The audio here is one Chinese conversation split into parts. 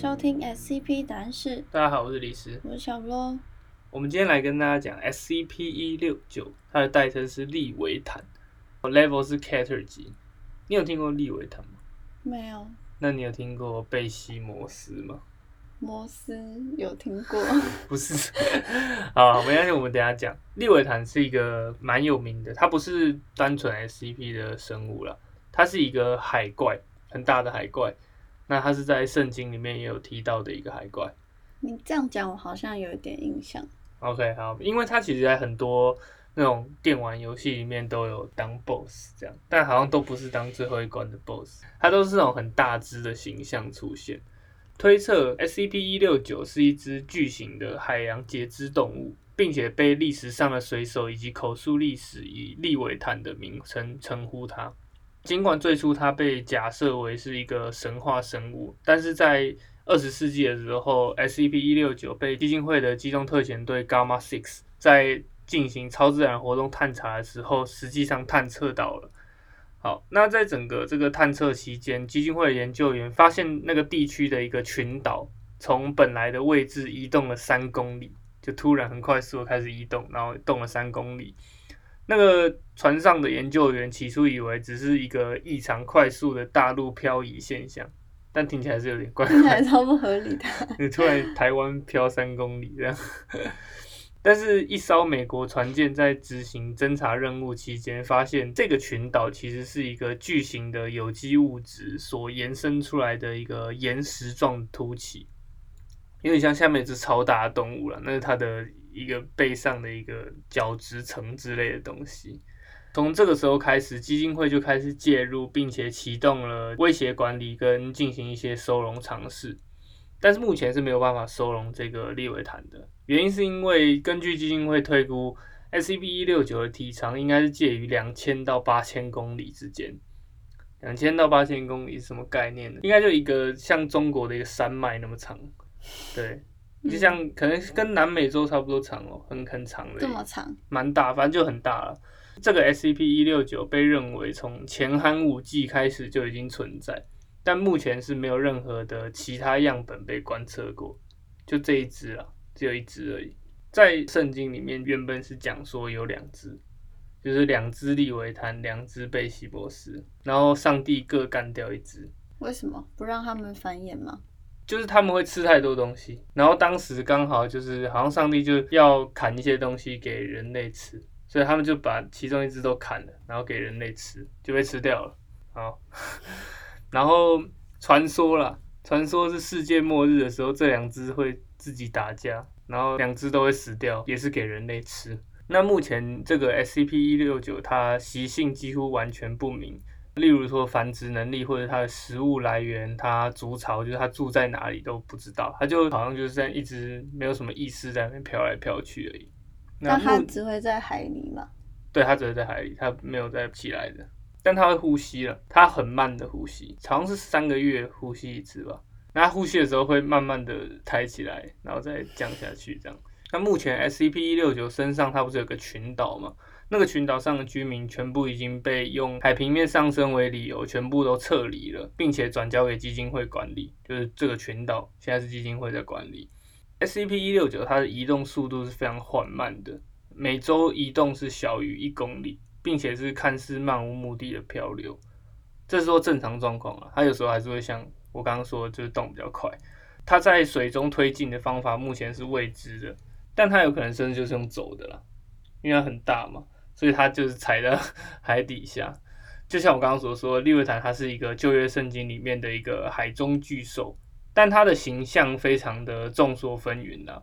收听 SCP 答案室，大家好，我是李斯。我是小罗。我们今天来跟大家讲 SCP 一六九，它的代称是利维坦，level 是 Cater 级。你有听过利维坦吗？没有，那你有听过贝西摩斯吗？摩斯有听过，不是。好，没关系，我们等下讲。利维坦是一个蛮有名的，它不是单纯 SCP 的生物啦，它是一个海怪，很大的海怪。那它是在圣经里面也有提到的一个海怪。你这样讲，我好像有一点印象。OK，好，因为它其实在很多那种电玩游戏里面都有当 BOSS 这样，但好像都不是当最后一关的 BOSS，它都是那种很大只的形象出现。推测 SCP 一六九是一只巨型的海洋节肢动物，并且被历史上的水手以及口述历史以利维坦的名称称呼它。尽管最初它被假设为是一个神话生物，但是在二十世纪的时候，SCP 一六九被基金会的机动特遣队 Gamma Six 在进行超自然活动探查的时候，实际上探测到了。好，那在整个这个探测期间，基金会的研究员发现那个地区的一个群岛从本来的位置移动了三公里，就突然很快速的开始移动，然后动了三公里。那个船上的研究员起初以为只是一个异常快速的大陆漂移现象，但听起来是有点怪听起怪来超不合理的。你突然台湾漂三公里这样，但是，一艘美国船舰在执行侦察任务期间，发现这个群岛其实是一个巨型的有机物质所延伸出来的一个岩石状凸起，有点像下面一只超大的动物了，那是它的一个背上的一个角质层之类的东西。从这个时候开始，基金会就开始介入，并且启动了威胁管理跟进行一些收容尝试。但是目前是没有办法收容这个利维坦的，原因是因为根据基金会推估，SCP 一六九的体长应该是介于两千到八千公里之间。两千到八千公里是什么概念呢？应该就一个像中国的一个山脉那么长，对，就像可能跟南美洲差不多长哦，很很长的，这么长，蛮大，反正就很大了。这个 SCP 一六九被认为从前寒武纪开始就已经存在，但目前是没有任何的其他样本被观测过，就这一只啊，只有一只而已。在圣经里面原本是讲说有两只，就是两只利维坦，两只贝西博斯，然后上帝各干掉一只，为什么不让他们繁衍吗？就是他们会吃太多东西，然后当时刚好就是好像上帝就要砍一些东西给人类吃，所以他们就把其中一只都砍了，然后给人类吃，就被吃掉了。好，然后传说啦，传说是世界末日的时候，这两只会自己打架，然后两只都会死掉，也是给人类吃。那目前这个 SCP 一六九它习性几乎完全不明，例如说繁殖能力或者它的食物来源，它筑巢就是它住在哪里都不知道，它就好像就是在一直没有什么意识在那边飘来飘去而已。那它只会在海里嘛？对，它只会在海里，它没有在起来的。但它会呼吸了，它很慢的呼吸，好像是三个月呼吸一次吧。那它呼吸的时候会慢慢的抬起来，然后再降下去这样。那目前 SCP 一六九身上它不是有个群岛吗？那个群岛上的居民全部已经被用海平面上升为理由，全部都撤离了，并且转交给基金会管理。就是这个群岛现在是基金会在管理。SCP 一六九它的移动速度是非常缓慢的，每周移动是小于一公里，并且是看似漫无目的的漂流。这是说正常状况啊，它有时候还是会像我刚刚说的，就是动比较快。它在水中推进的方法目前是未知的，但它有可能甚至就是用走的啦，因为它很大嘛，所以它就是踩在 海底下。就像我刚刚所说，利维坦它是一个旧约圣经里面的一个海中巨兽，但它的形象非常的众说纷纭呐。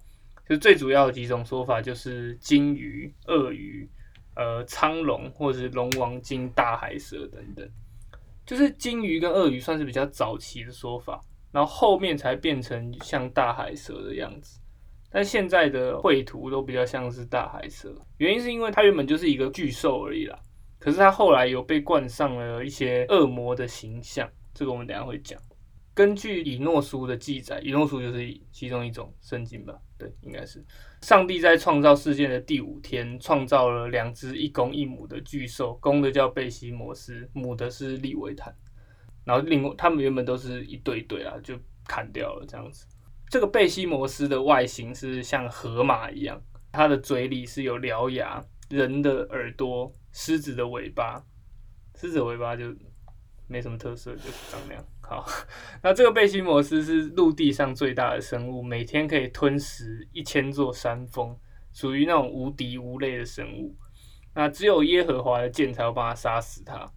就最主要的几种说法就是鲸鱼、鳄鱼、呃苍龙或者是龙王鲸、大海蛇等等。就是鲸鱼跟鳄鱼算是比较早期的说法，然后后面才变成像大海蛇的样子。但现在的绘图都比较像是大海蛇，原因是因为它原本就是一个巨兽而已啦。可是它后来有被冠上了一些恶魔的形象，这个我们等下会讲。根据以诺书的记载，以诺书就是其中一种圣经吧？对，应该是上帝在创造世界的第五天，创造了两只一公一母的巨兽，公的叫贝西摩斯，母的是利维坦。然后另外他们原本都是一对一对啊，就砍掉了这样子。这个贝西摩斯的外形是像河马一样，它的嘴里是有獠牙，人的耳朵，狮子的尾巴，狮子尾巴就没什么特色，就是长那样。好，那这个贝西摩斯是陆地上最大的生物，每天可以吞食一千座山峰，属于那种无敌无类的生物。那只有耶和华的剑才会帮他杀死它。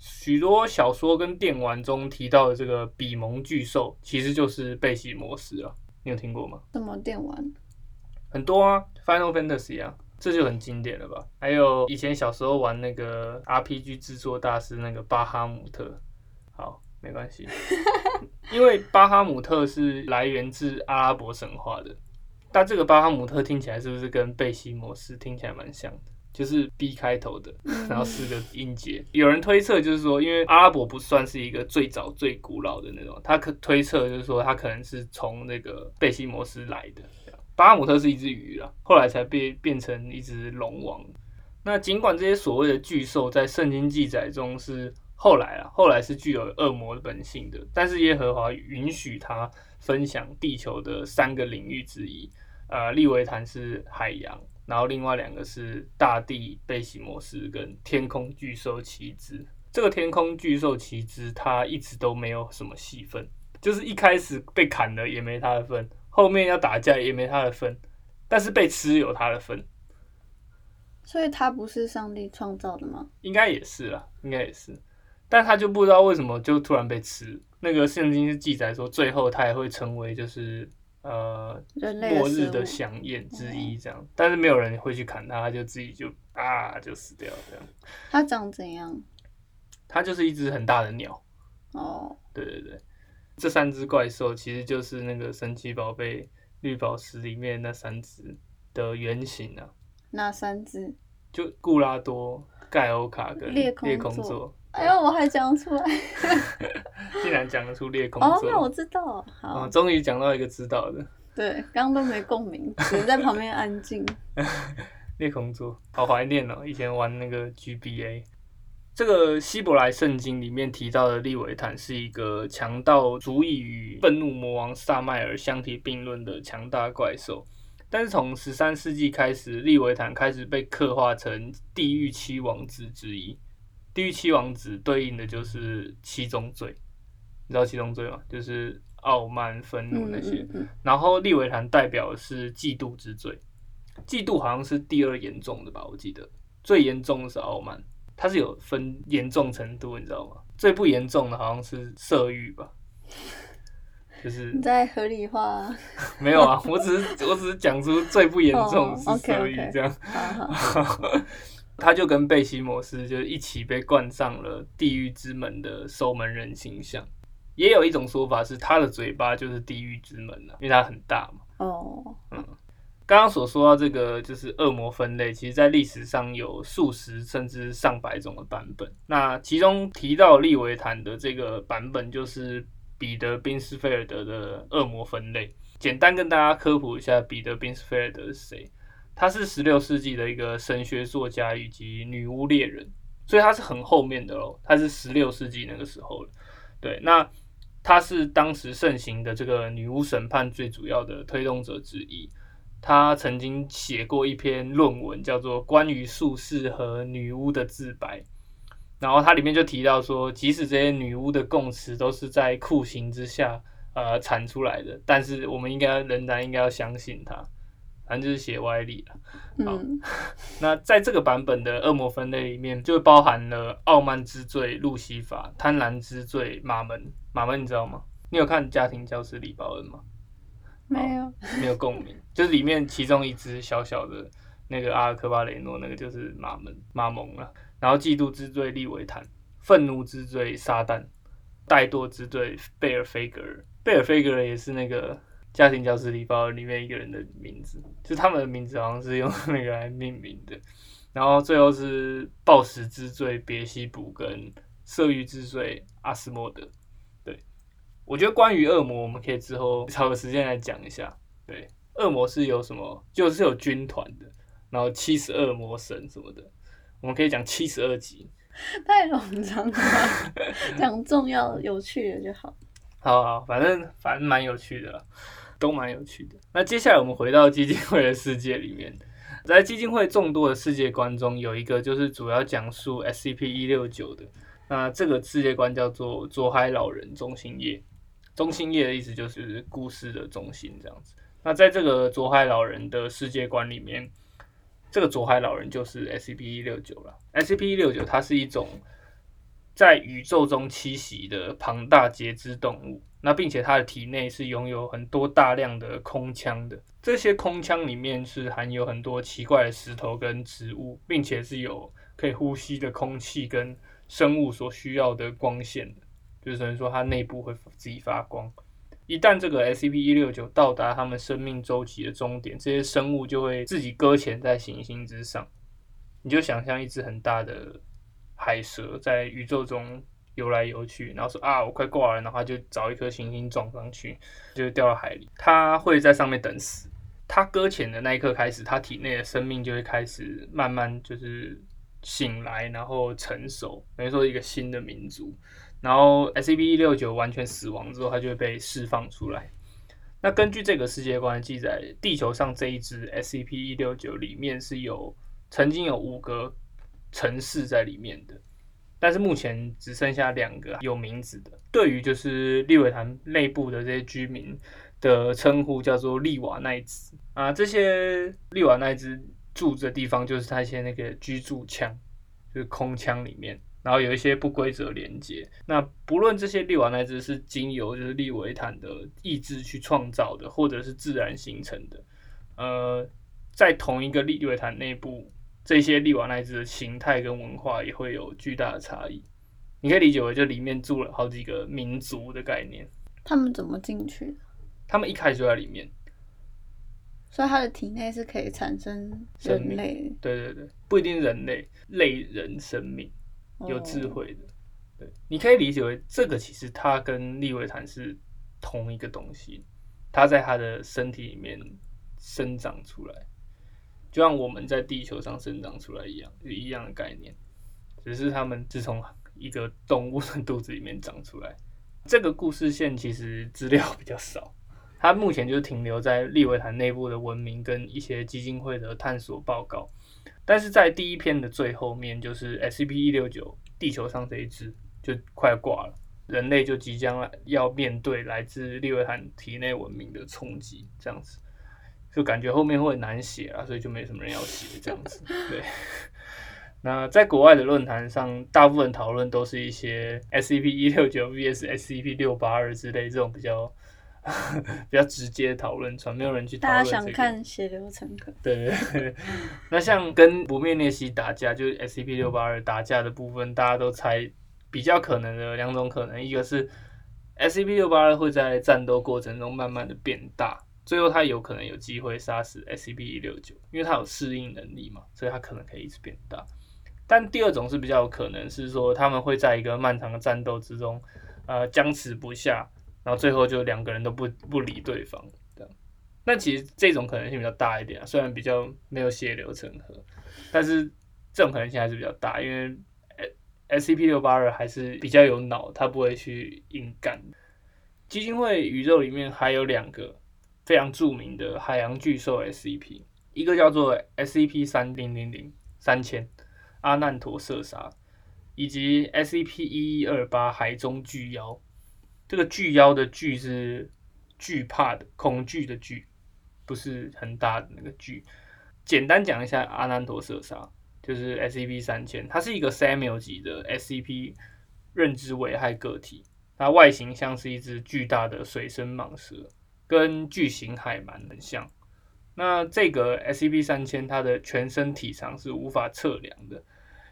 啊，许多小说跟电玩中提到的这个比蒙巨兽，其实就是贝西摩斯啊。你有听过吗？什么电玩？很多啊，Final Fantasy 啊，这就很经典了吧？还有以前小时候玩那个 RPG 制作大师那个巴哈姆特。好，没关系，因为巴哈姆特是来源自阿拉伯神话的。但这个巴哈姆特听起来是不是跟贝西摩斯听起来蛮像的？就是 B 开头的，然后四个音节。有人推测就是说，因为阿拉伯不算是一个最早最古老的那种，他可推测就是说，他可能是从那个贝西摩斯来的。巴哈姆特是一只鱼啊，后来才变变成一只龙王。那尽管这些所谓的巨兽在圣经记载中是后来啊，后来是具有恶魔的本性的，但是耶和华允许他分享地球的三个领域之一，呃，利维坦是海洋。然后另外两个是大地贝西摩斯跟天空巨兽奇兹。这个天空巨兽奇兹，它一直都没有什么戏份，就是一开始被砍了也没他的份，后面要打架也没他的份，但是被吃有他的份。所以他不是上帝创造的吗？应该也是啦，应该也是，但他就不知道为什么就突然被吃。那个圣经是记载说，最后他也会成为就是。呃，末日的祥宴之一这样，但是没有人会去砍它，它就自己就啊就死掉这样。它长怎样？它就是一只很大的鸟。哦，对对对，这三只怪兽其实就是那个神奇宝贝绿宝石里面那三只的原型啊。哪三只？就固拉多、盖欧卡跟裂空座。哎呦，我还讲出来，竟然讲得出裂 空座。哦，那我知道。好，终于讲到一个知道的。对，刚刚都没共鸣，只是在旁边安静。裂空座，好怀念哦！以前玩那个 GBA。这个希伯来圣经里面提到的利维坦是一个强到足以与愤怒魔王萨麦尔相提并论的强大怪兽。但是从十三世纪开始，利维坦开始被刻画成地狱七王子之一。地狱七王子对应的就是七宗罪，你知道七宗罪吗？就是傲慢、愤怒那些。然后利维坦代表的是嫉妒之罪，嫉妒好像是第二严重的吧？我记得最严重的是傲慢，它是有分严重程度，你知道吗？最不严重的好像是色欲吧？就是 你在合理化？没有啊，我只是我只是讲出最不严重是色欲这样。他就跟贝西摩斯就一起被冠上了地狱之门的守门人形象。也有一种说法是，他的嘴巴就是地狱之门了，因为它很大嘛。哦，嗯，刚刚所说到这个就是恶魔分类，其实在历史上有数十甚至上百种的版本。那其中提到利维坦的这个版本，就是彼得·宾斯菲尔德的恶魔分类。简单跟大家科普一下，彼得·宾斯菲尔德是谁？他是十六世纪的一个神学作家以及女巫猎人，所以他是很后面的喽。他是十六世纪那个时候了。对，那他是当时盛行的这个女巫审判最主要的推动者之一。他曾经写过一篇论文，叫做《关于术士和女巫的自白》，然后它里面就提到说，即使这些女巫的供词都是在酷刑之下呃产出来的，但是我们应该仍然应该要相信他。反正就是写歪理了。好，那在这个版本的恶魔分类里面，就包含了傲慢之罪路西法、贪婪之罪马门。马门你知道吗？你有看《家庭教师李保恩》吗？没有，没有共鸣。就是里面其中一只小小的那个阿尔科巴雷诺，那个就是马门马蒙了。然后嫉妒之罪利维坦，愤怒之罪撒旦，怠惰之罪贝尔菲格尔。贝尔菲格尔也是那个。家庭教师礼包里面一个人的名字，就他们的名字好像是用那个来命名的。然后最后是暴食之罪别西卜跟色欲之罪阿斯莫德。对，我觉得关于恶魔，我们可以之后找个时间来讲一下。对，恶魔是有什么？就是有军团的，然后七十二魔神什么的，我们可以讲七十二集。太冗长了，讲重要有趣的就好。好好，反正反正蛮有趣的啦，都蛮有趣的。那接下来我们回到基金会的世界里面，在基金会众多的世界观中，有一个就是主要讲述 SCP 一六九的。那这个世界观叫做左海老人中心页，中心页的意思就是故事的中心这样子。那在这个左海老人的世界观里面，这个左海老人就是 SCP 一六九了。SCP 一六九它是一种在宇宙中栖息的庞大节肢动物，那并且它的体内是拥有很多大量的空腔的，这些空腔里面是含有很多奇怪的石头跟植物，并且是有可以呼吸的空气跟。生物所需要的光线的，就是等于说它内部会自己发光。一旦这个 SCP 一六九到达它们生命周期的终点，这些生物就会自己搁浅在行星之上。你就想象一只很大的海蛇在宇宙中游来游去，然后说啊，我快挂了，然后就找一颗行星撞上去，就掉到海里。它会在上面等死。它搁浅的那一刻开始，它体内的生命就会开始慢慢就是。醒来，然后成熟，等于说一个新的民族。然后 SCP 一六九完全死亡之后，它就会被释放出来。那根据这个世界观记载，地球上这一只 SCP 一六九里面是有曾经有五个城市在里面的，但是目前只剩下两个有名字的。对于就是利维坦内部的这些居民的称呼叫做利瓦奈兹啊，这些利瓦奈兹。住的地方就是他一些那个居住腔，就是空腔里面，然后有一些不规则连接。那不论这些利瓦奈兹是经由就是利维坦的意志去创造的，或者是自然形成的，呃，在同一个利维坦内部，这些利瓦奈兹的形态跟文化也会有巨大的差异。你可以理解为就里面住了好几个民族的概念。他们怎么进去？他们一开始就在里面。所以它的体内是可以产生人类，对对对，不一定人类类人生命有智慧的，对，你可以理解为这个其实它跟利维坦是同一个东西，它在它的身体里面生长出来，就像我们在地球上生长出来一样，一样的概念，只是他们是从一个动物的肚子里面长出来。这个故事线其实资料比较少。它目前就停留在利维坦内部的文明跟一些基金会的探索报告，但是在第一篇的最后面，就是 SCP 一六九地球上这一只就快挂了，人类就即将要面对来自利维坦体内文明的冲击，这样子就感觉后面会难写啊，所以就没什么人要写这样子。对，那在国外的论坛上，大部分讨论都是一些 SCP 一六九 vs SCP 六八二之类这种比较。比较直接讨论，传没有人去讨论。大家想看血流成河。对对对，那像跟不灭裂隙打架，就是 SCP 六八二打架的部分，大家都猜比较可能的两种可能，一个是 SCP 六八二会在战斗过程中慢慢的变大，最后他有可能有机会杀死 SCP 一六九，因为他有适应能力嘛，所以他可能可以一直变大。但第二种是比较有可能是说，他们会在一个漫长的战斗之中，呃，僵持不下。然后最后就两个人都不不理对方，这样。那其实这种可能性比较大一点啊，虽然比较没有血流成河，但是这种可能性还是比较大，因为 S C P 六八二还是比较有脑，它不会去硬干。基金会宇宙里面还有两个非常著名的海洋巨兽 S C P，一个叫做 S C P 三零零零三千阿难陀色沙，以及 S C P 一一二八海中巨妖。这个巨妖的巨是惧怕的、恐惧的惧，不是很大的那个巨。简单讲一下，阿难陀色沙就是 SCP 三千，它是一个 Samuel 级的 SCP 认知危害个体。它外形像是一只巨大的水生蟒蛇，跟巨型海鳗很像。那这个 SCP 三千，它的全身体长是无法测量的，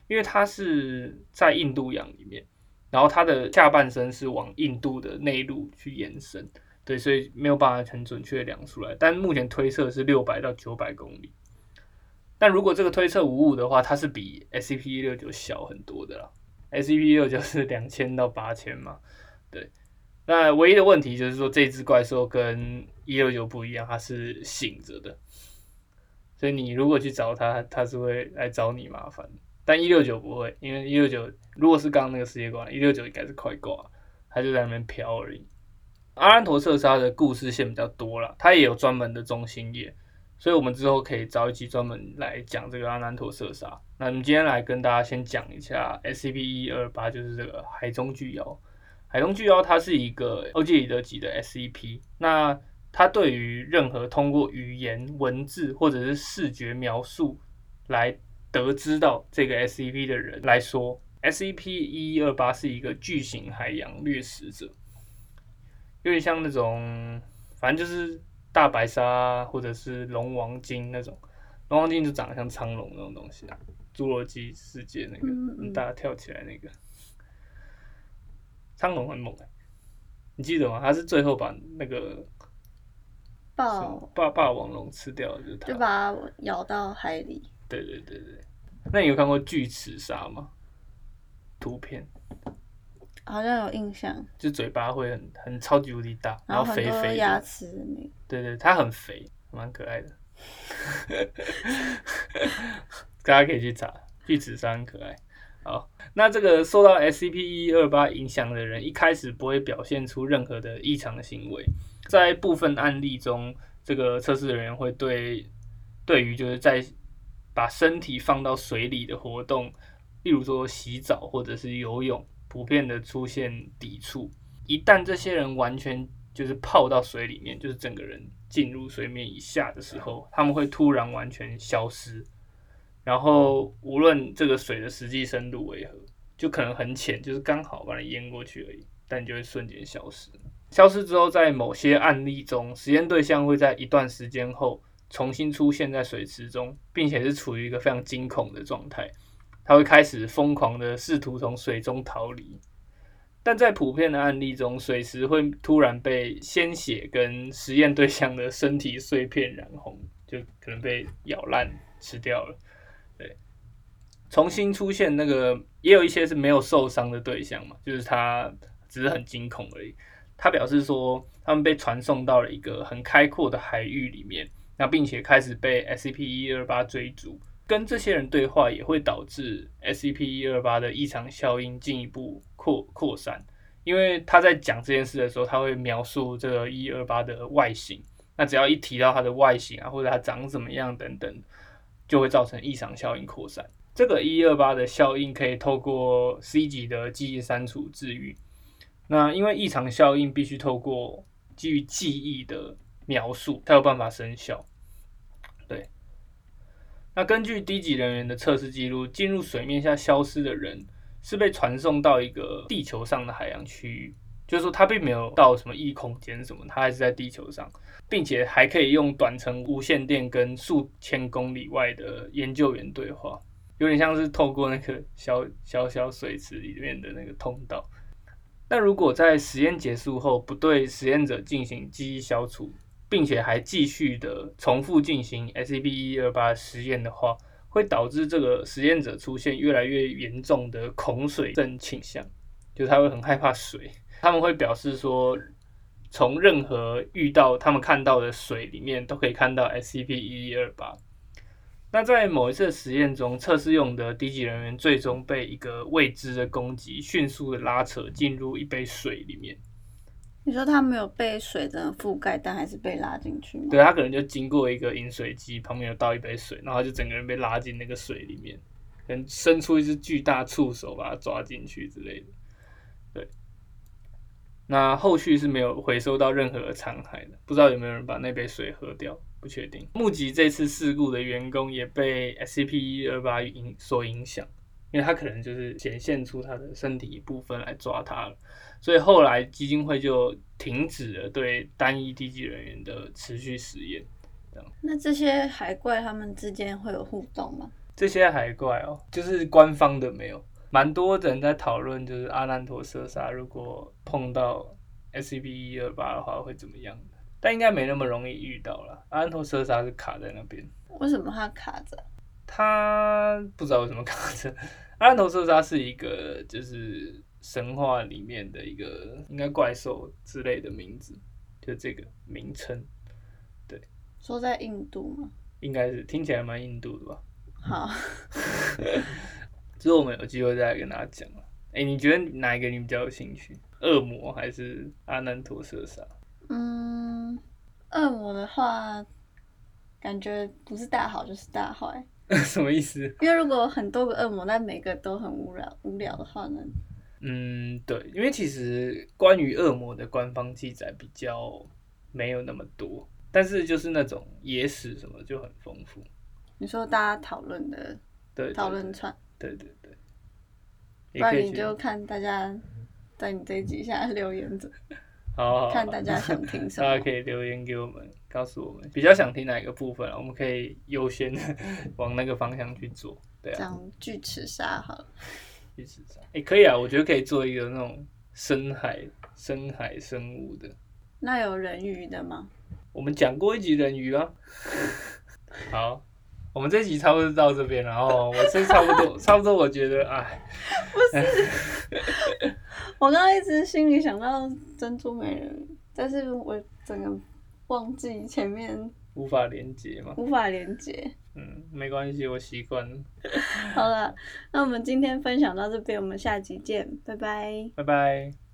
因为它是在印度洋里面。然后它的下半身是往印度的内陆去延伸，对，所以没有办法很准确量出来。但目前推测是六百到九百公里。但如果这个推测无误的话，它是比 SCP 一六九小很多的啦。SCP 一六九是两千到八千嘛，对。那唯一的问题就是说，这只怪兽跟一六九不一样，它是醒着的，所以你如果去找它，它是会来找你麻烦。但一六九不会，因为一六九如果是刚那个世界观，一六九应该是快挂，它就在那边飘而已。阿兰陀射杀的故事线比较多了，它也有专门的中心页，所以我们之后可以找一集专门来讲这个阿兰陀射杀。那我们今天来跟大家先讲一下 SCP 一二八，就是这个海中巨妖。海东巨妖它是一个欧几里得级的 SCP，那它对于任何通过语言、文字或者是视觉描述来得知到这个 SCP 的人来说，SCP 一一二八是一个巨型海洋掠食者，有点像那种，反正就是大白鲨或者是龙王鲸那种。龙王鲸就长得像苍龙那种东西啊，侏罗纪世界那个很大跳起来那个。苍龙很猛哎，你记得吗？他是最后把那个霸霸霸王龙吃掉了，就是他。就把它咬到海里。对对对对，那你有看过巨齿鲨吗？图片好像有印象，就嘴巴会很很超级无敌大，然很后肥肥多牙的。齿的那个。对对，它很肥，蛮可爱的。大家可以去查，巨齿鲨很可爱。好，那这个受到 SCP 一二八影响的人，一开始不会表现出任何的异常的行为。在部分案例中，这个测试人员会对对于就是在把身体放到水里的活动，例如说洗澡或者是游泳，普遍的出现抵触。一旦这些人完全就是泡到水里面，就是整个人进入水面以下的时候，他们会突然完全消失。然后无论这个水的实际深度为何，就可能很浅，就是刚好把你淹过去而已，但你就会瞬间消失。消失之后，在某些案例中，实验对象会在一段时间后重新出现在水池中，并且是处于一个非常惊恐的状态。他会开始疯狂的试图从水中逃离，但在普遍的案例中，水池会突然被鲜血跟实验对象的身体碎片染红，就可能被咬烂吃掉了。重新出现那个也有一些是没有受伤的对象嘛，就是他只是很惊恐而已。他表示说，他们被传送到了一个很开阔的海域里面，那并且开始被 SCP 一二八追逐。跟这些人对话也会导致 SCP 一二八的异常效应进一步扩扩散，因为他在讲这件事的时候，他会描述这个一二八的外形。那只要一提到它的外形啊，或者它长怎么样等等，就会造成异常效应扩散。这个一二八的效应可以透过 C 级的记忆删除治愈。那因为异常效应必须透过基于记忆的描述，才有办法生效。对。那根据低级人员的测试记录，进入水面下消失的人是被传送到一个地球上的海洋区域，就是说他并没有到什么异空间什么，他还是在地球上，并且还可以用短程无线电跟数千公里外的研究员对话，有点像是透过那个小小小水池里面的那个通道。那如果在实验结束后不对实验者进行记忆消除，并且还继续的重复进行 SCP 一二八实验的话，会导致这个实验者出现越来越严重的恐水症倾向，就是他会很害怕水。他们会表示说，从任何遇到他们看到的水里面都可以看到 SCP 一一二八。那在某一次实验中，测试用的低级人员最终被一个未知的攻击迅速的拉扯进入一杯水里面。你说他没有被水的覆盖，但还是被拉进去吗？对他可能就经过一个饮水机旁边有倒一杯水，然后就整个人被拉进那个水里面，可能伸出一只巨大触手把他抓进去之类的。对，那后续是没有回收到任何的残骸的，不知道有没有人把那杯水喝掉，不确定。目击这次事故的员工也被 SCP 二八影所影响，因为他可能就是显现出他的身体一部分来抓他了。所以后来基金会就停止了对单一低级人员的持续实验。那这些海怪他们之间会有互动吗？这些海怪哦，就是官方的没有，蛮多人在讨论，就是阿兰陀射杀如果碰到 SCP 一二八的话会怎么样的？但应该没那么容易遇到了。阿兰陀瑟莎是卡在那边，为什么它卡着？他不知道为什么卡着。阿兰陀瑟莎是一个就是。神话里面的一个应该怪兽之类的名字，就这个名称，对。说在印度吗？应该是听起来蛮印度的吧。好，之后我们有机会再来跟大家讲了。哎、你觉得哪一个你比较有兴趣？恶魔还是阿南陀射杀？嗯，恶魔的话，感觉不是大好就是大坏。什么意思？因为如果很多个恶魔，但每个都很无聊无聊的话呢？嗯，对，因为其实关于恶魔的官方记载比较没有那么多，但是就是那种野史什么就很丰富。你说大家讨论的对，讨论串，对对对，不然你就看大家在你这一集下留言者，好好好看大家想听什 大家。可以留言给我们，告诉我们比较想听哪一个部分啊，我们可以优先往那个方向去做。对啊，这样巨齿鲨好了，巨齿鲨？哎、可以啊，我觉得可以做一个那种深海深海生物的。那有人鱼的吗？我们讲过一集人鱼啊。好，我们这集差不多到这边了，然后我是差不多差不多，我觉得哎，我刚刚一直心里想到珍珠美人，但是我整个忘记前面无法连接嘛。无法连接。嗯，没关系，我习惯了。好了，那我们今天分享到这边，我们下集见，拜拜。拜拜。